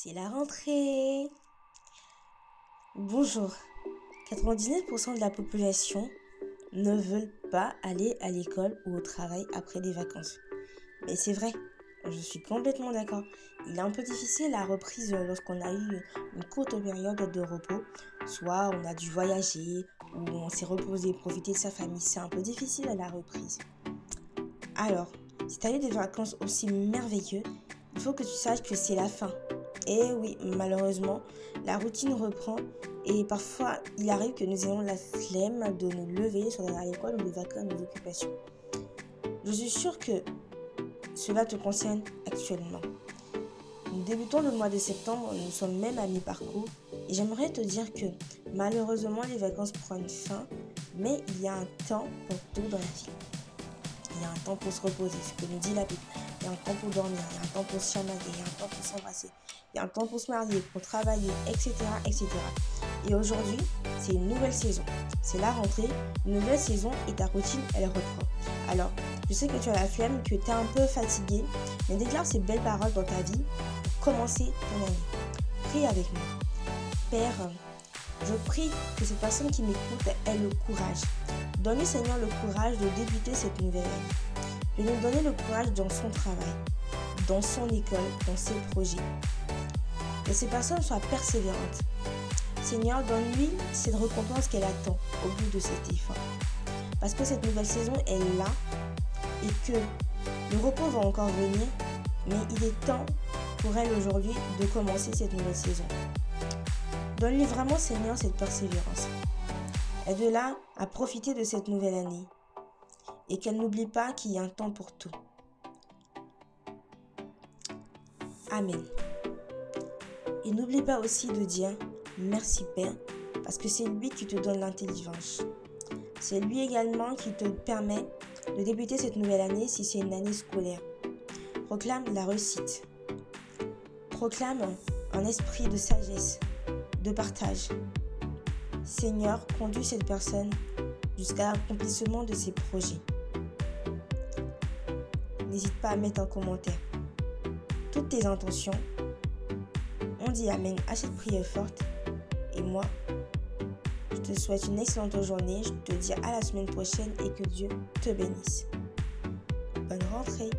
c'est la rentrée. Bonjour. 99% de la population ne veulent pas aller à l'école ou au travail après les vacances. Mais c'est vrai, je suis complètement d'accord. Il est un peu difficile la reprise lorsqu'on a eu une courte période de repos. Soit on a dû voyager ou on s'est reposé, profiter de sa famille. C'est un peu difficile à la reprise. Alors, si tu as eu des vacances aussi merveilleuses, il faut que tu saches que c'est la fin. Et oui, malheureusement, la routine reprend et parfois il arrive que nous ayons la flemme de nous lever sur à l'école ou de vaquer à nos occupations. Je suis sûre que cela te concerne actuellement. Nous débutons le mois de septembre, nous sommes même à mi-parcours et j'aimerais te dire que malheureusement les vacances prennent fin, mais il y a un temps pour tout dans la vie. Il y a un temps pour se reposer, ce que nous dit la Bible. Il y a un temps pour dormir, il y a un temps pour se chamailler, il y a un temps pour s'embrasser, il y a un temps pour se marier, pour travailler, etc. etc. Et aujourd'hui, c'est une nouvelle saison. C'est la rentrée, une nouvelle saison et ta routine, elle reprend. Alors, je sais que tu as la flemme, que tu es un peu fatigué, mais déclare ces belles paroles dans ta vie pour commencer ton année. Prie avec moi. Père, je prie que cette personne qui m'écoute ait le courage. Donne Seigneur le courage de débuter cette nouvelle année. De nous donner le courage dans son travail, dans son école, dans ses projets. Que ces personnes soient persévérantes. Seigneur, donne-lui cette récompense qu'elle attend au bout de cet effort. Parce que cette nouvelle saison est là et que le repos va encore venir, mais il est temps pour elle aujourd'hui de commencer cette nouvelle saison. Donne-lui vraiment, Seigneur, cette persévérance. Aide-la à profiter de cette nouvelle année et qu'elle n'oublie pas qu'il y a un temps pour tout. Amen. Et n'oublie pas aussi de dire merci Père, parce que c'est lui qui te donne l'intelligence. C'est lui également qui te permet de débuter cette nouvelle année si c'est une année scolaire. Proclame la réussite. Proclame un esprit de sagesse, de partage. Seigneur, conduis cette personne jusqu'à l'accomplissement de ses projets. N'hésite pas à mettre un commentaire toutes tes intentions. Dit Amen à cette prière forte. Et moi, je te souhaite une excellente journée. Je te dis à la semaine prochaine et que Dieu te bénisse. Bonne rentrée.